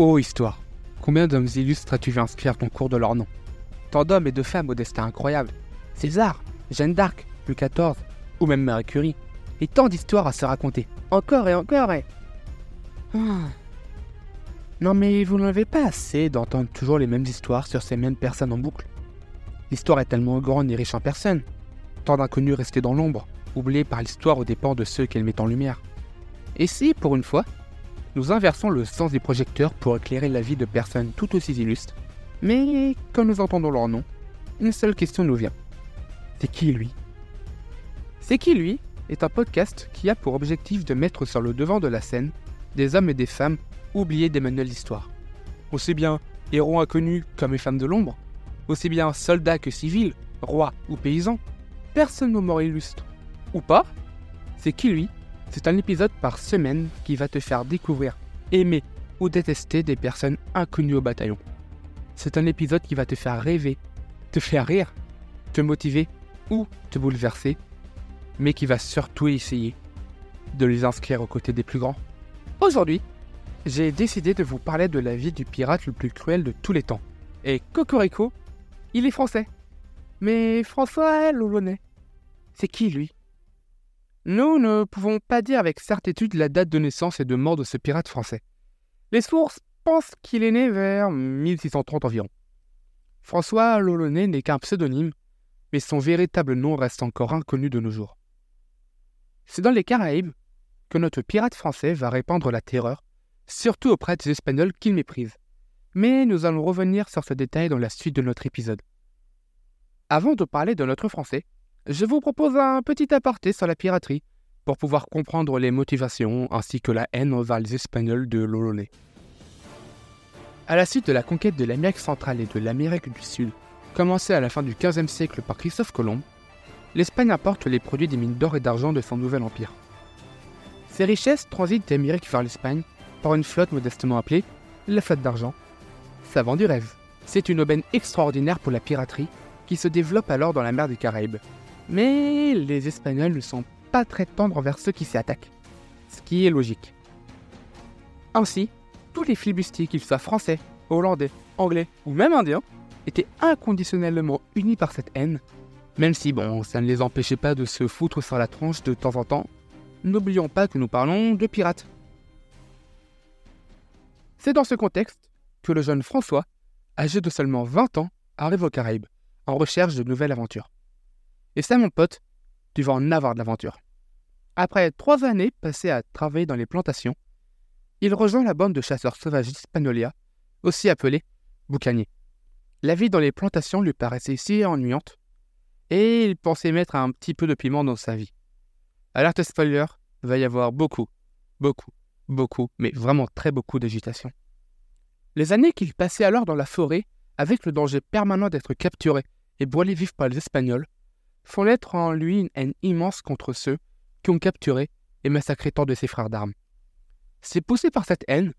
Oh histoire, combien d'hommes illustres as-tu vu inscrire ton cours de leur nom? Tant d'hommes et de femmes au destin incroyable. César, Jeanne d'Arc, Louis XIV, ou même Marie Curie. Et tant d'histoires à se raconter. Encore et encore et... Ah. Non mais vous n'en avez pas assez d'entendre toujours les mêmes histoires sur ces mêmes personnes en boucle. L'histoire est tellement grande et riche en personnes. Tant d'inconnus restés dans l'ombre, oubliés par l'histoire aux dépens de ceux qu'elle met en lumière. Et si, pour une fois, nous inversons le sens des projecteurs pour éclairer la vie de personnes tout aussi illustres, mais quand nous entendons leur nom, une seule question nous vient. C'est qui lui? C'est qui lui? Est un podcast qui a pour objectif de mettre sur le devant de la scène des hommes et des femmes oubliés des manuels d'histoire. Aussi bien héros inconnus comme les femmes de l'ombre, aussi bien soldats que civils, rois ou paysans, personne au mort illustre. Ou pas? C'est qui lui? C'est un épisode par semaine qui va te faire découvrir, aimer ou détester des personnes inconnues au bataillon. C'est un épisode qui va te faire rêver, te faire rire, te motiver ou te bouleverser, mais qui va surtout essayer de les inscrire aux côtés des plus grands. Aujourd'hui, j'ai décidé de vous parler de la vie du pirate le plus cruel de tous les temps. Et Cocorico, il est français. Mais François Lolonais, c'est qui lui? Nous ne pouvons pas dire avec certitude la date de naissance et de mort de ce pirate français. Les sources pensent qu'il est né vers 1630 environ. François Lolonais n'est qu'un pseudonyme, mais son véritable nom reste encore inconnu de nos jours. C'est dans les Caraïbes que notre pirate français va répandre la terreur, surtout auprès des Espagnols qu'il méprise. Mais nous allons revenir sur ce détail dans la suite de notre épisode. Avant de parler de notre français, je vous propose un petit aparté sur la piraterie pour pouvoir comprendre les motivations ainsi que la haine envers les Espagnols de l'Olonais. À la suite de la conquête de l'Amérique centrale et de l'Amérique du Sud, commencée à la fin du XVe siècle par Christophe Colomb, l'Espagne apporte les produits des mines d'or et d'argent de son nouvel empire. Ces richesses transitent d'Amérique vers l'Espagne par une flotte modestement appelée la flotte d'argent. Ça vend du rêve. C'est une aubaine extraordinaire pour la piraterie qui se développe alors dans la mer des Caraïbes. Mais les Espagnols ne sont pas très tendres envers ceux qui s'y attaquent, ce qui est logique. Ainsi, tous les flibustiers, qu'ils soient français, hollandais, anglais ou même indiens, étaient inconditionnellement unis par cette haine, même si, bon, ça ne les empêchait pas de se foutre sur la tronche de temps en temps. N'oublions pas que nous parlons de pirates. C'est dans ce contexte que le jeune François, âgé de seulement 20 ans, arrive aux Caraïbes, en recherche de nouvelles aventures. Et ça, mon pote, tu vas en avoir de l'aventure. Après trois années passées à travailler dans les plantations, il rejoint la bande de chasseurs sauvages Hispaniola, aussi appelée boucanier. La vie dans les plantations lui paraissait si ennuyante, et il pensait mettre un petit peu de piment dans sa vie. Alerte spoiler, va y avoir beaucoup, beaucoup, beaucoup, mais vraiment très beaucoup d'agitation. Les années qu'il passait alors dans la forêt, avec le danger permanent d'être capturé et brûlé vif par les Espagnols, font naître en lui une haine immense contre ceux qui ont capturé et massacré tant de ses frères d'armes. C'est poussé par cette haine,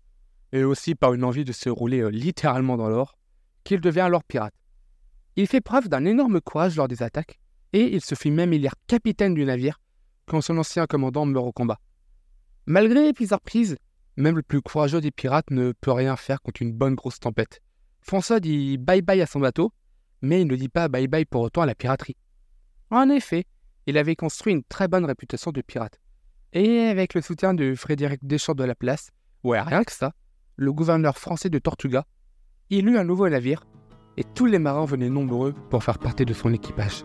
et aussi par une envie de se rouler euh, littéralement dans l'or, qu'il devient alors pirate. Il fait preuve d'un énorme courage lors des attaques, et il se fit même élire capitaine du navire quand son ancien commandant meurt au combat. Malgré plusieurs prises, même le plus courageux des pirates ne peut rien faire contre une bonne grosse tempête. François dit bye bye à son bateau, mais il ne dit pas bye bye pour autant à la piraterie. En effet, il avait construit une très bonne réputation de pirate. Et avec le soutien de Frédéric Deschamps de la Place, ouais, rien que ça, le gouverneur français de Tortuga, il eut un nouveau navire, et tous les marins venaient nombreux pour faire partie de son équipage.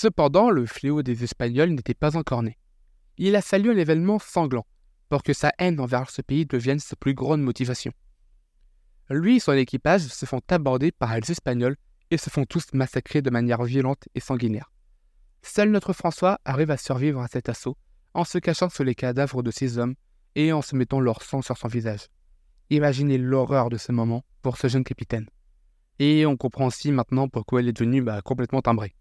Cependant, le fléau des Espagnols n'était pas encore né. Il a fallu un événement sanglant pour que sa haine envers ce pays devienne sa plus grande motivation. Lui et son équipage se font aborder par les Espagnols et se font tous massacrer de manière violente et sanguinaire. Seul notre François arrive à survivre à cet assaut en se cachant sous les cadavres de ses hommes et en se mettant leur sang sur son visage. Imaginez l'horreur de ce moment pour ce jeune capitaine. Et on comprend aussi maintenant pourquoi il est devenu bah, complètement timbré.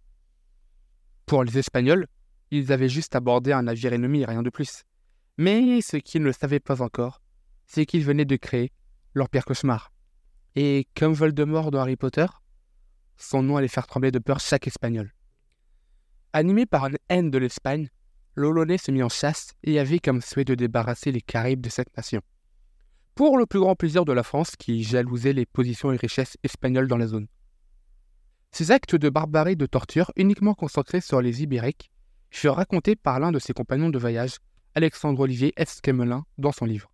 Pour les Espagnols, ils avaient juste abordé un navire ennemi rien de plus. Mais ce qu'ils ne savaient pas encore, c'est qu'ils venaient de créer leur pire cauchemar. Et comme Voldemort dans Harry Potter, son nom allait faire trembler de peur chaque Espagnol. Animé par une haine de l'Espagne, l'Olonais se mit en chasse et avait comme souhait de débarrasser les Caraïbes de cette nation. Pour le plus grand plaisir de la France qui jalousait les positions et richesses espagnoles dans la zone. Ces actes de barbarie de torture, uniquement concentrés sur les Ibériques, furent racontés par l'un de ses compagnons de voyage, Alexandre Olivier Esquemelin, dans son livre.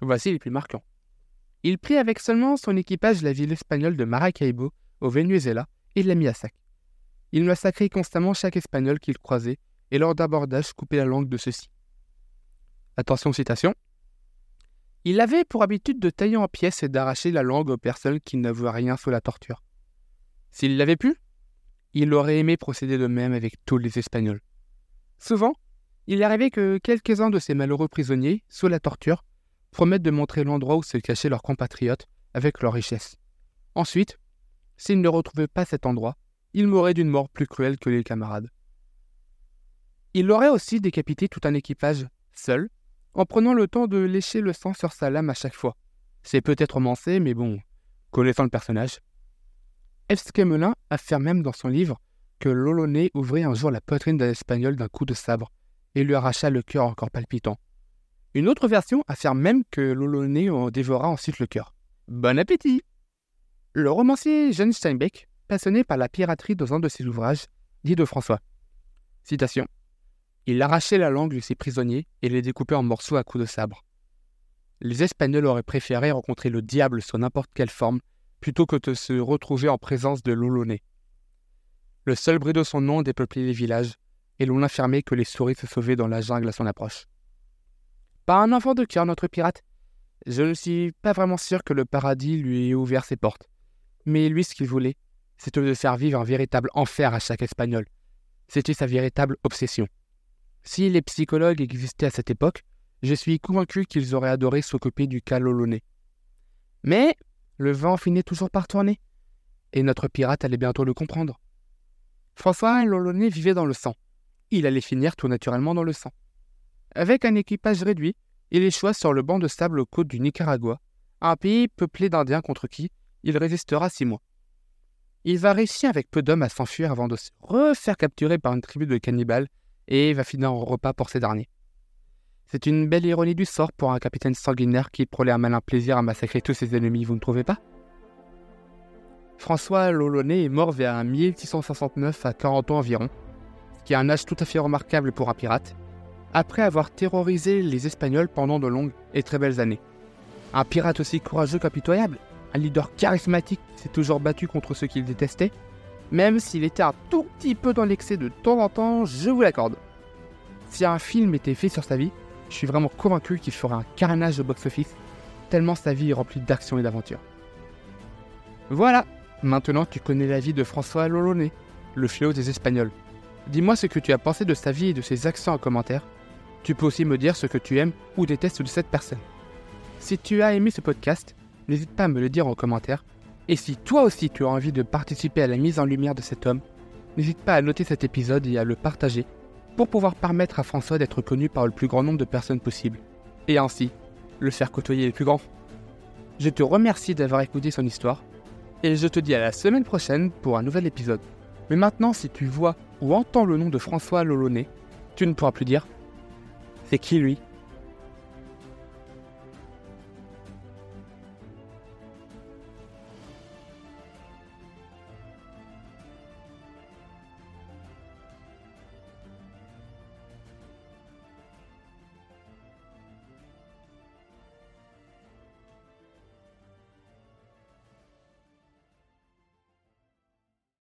Voici les plus marquants. Il prit avec seulement son équipage la ville espagnole de Maracaibo, au Venezuela, et la mit à sac. Il massacrait constamment chaque Espagnol qu'il croisait, et lors d'abordage coupait la langue de ceux-ci. Attention citation. Il avait pour habitude de tailler en pièces et d'arracher la langue aux personnes qui n'avouaient rien sous la torture. S'il l'avait pu, il aurait aimé procéder de même avec tous les Espagnols. Souvent, il arrivait que quelques-uns de ces malheureux prisonniers, sous la torture, promettent de montrer l'endroit où se cachaient leurs compatriotes avec leur richesse. Ensuite, s'ils ne retrouvaient pas cet endroit, ils mourraient d'une mort plus cruelle que les camarades. Il aurait aussi décapité tout un équipage, seul, en prenant le temps de lécher le sang sur sa lame à chaque fois. C'est peut-être romancé, mais bon, connaissant le personnage. Esquemelin affirme même dans son livre que l'Olonais ouvrit un jour la poitrine d'un Espagnol d'un coup de sabre et lui arracha le cœur encore palpitant. Une autre version affirme même que l'Olonais en dévora ensuite le cœur. Bon appétit Le romancier Jean Steinbeck, passionné par la piraterie dans un de ses ouvrages, dit de François. Il arrachait la langue de ses prisonniers et les découpait en morceaux à coups de sabre. Les Espagnols auraient préféré rencontrer le diable sous n'importe quelle forme plutôt que de se retrouver en présence de l'Olonais. Le seul bruit de son nom dépeuplait les villages, et l'on affirmait que les souris se sauvaient dans la jungle à son approche. Pas un enfant de cœur, notre pirate. Je ne suis pas vraiment sûr que le paradis lui ait ouvert ses portes. Mais lui, ce qu'il voulait, c'était de faire vivre un véritable enfer à chaque Espagnol. C'était sa véritable obsession. Si les psychologues existaient à cette époque, je suis convaincu qu'ils auraient adoré s'occuper du cas Lolonais. Mais le vent finit toujours par tourner. Et notre pirate allait bientôt le comprendre. François Lolonais vivait dans le sang. Il allait finir tout naturellement dans le sang. Avec un équipage réduit, il échoua sur le banc de sable aux côtes du Nicaragua, un pays peuplé d'Indiens contre qui il résistera six mois. Il va réussir avec peu d'hommes à s'enfuir avant de se refaire capturer par une tribu de cannibales et va finir en repas pour ces derniers. C'est une belle ironie du sort pour un capitaine sanguinaire qui prenait un malin plaisir à massacrer tous ses ennemis, vous ne trouvez pas? François Lolonais est mort vers 1669 à 40 ans environ, ce qui est un âge tout à fait remarquable pour un pirate, après avoir terrorisé les Espagnols pendant de longues et très belles années. Un pirate aussi courageux qu'impitoyable, un leader charismatique qui s'est toujours battu contre ceux qu'il détestait, même s'il était un tout petit peu dans l'excès de temps en temps, je vous l'accorde. Si un film était fait sur sa vie, je suis vraiment convaincu qu'il fera un carnage au box-office, tellement sa vie est remplie d'action et d'aventure. Voilà, maintenant tu connais la vie de François Lolonais, le fléau des Espagnols. Dis-moi ce que tu as pensé de sa vie et de ses accents en commentaire. Tu peux aussi me dire ce que tu aimes ou détestes de cette personne. Si tu as aimé ce podcast, n'hésite pas à me le dire en commentaire. Et si toi aussi tu as envie de participer à la mise en lumière de cet homme, n'hésite pas à noter cet épisode et à le partager pour pouvoir permettre à François d'être connu par le plus grand nombre de personnes possible, et ainsi le faire côtoyer les plus grands. Je te remercie d'avoir écouté son histoire, et je te dis à la semaine prochaine pour un nouvel épisode. Mais maintenant, si tu vois ou entends le nom de François Lolonais, tu ne pourras plus dire C'est qui lui?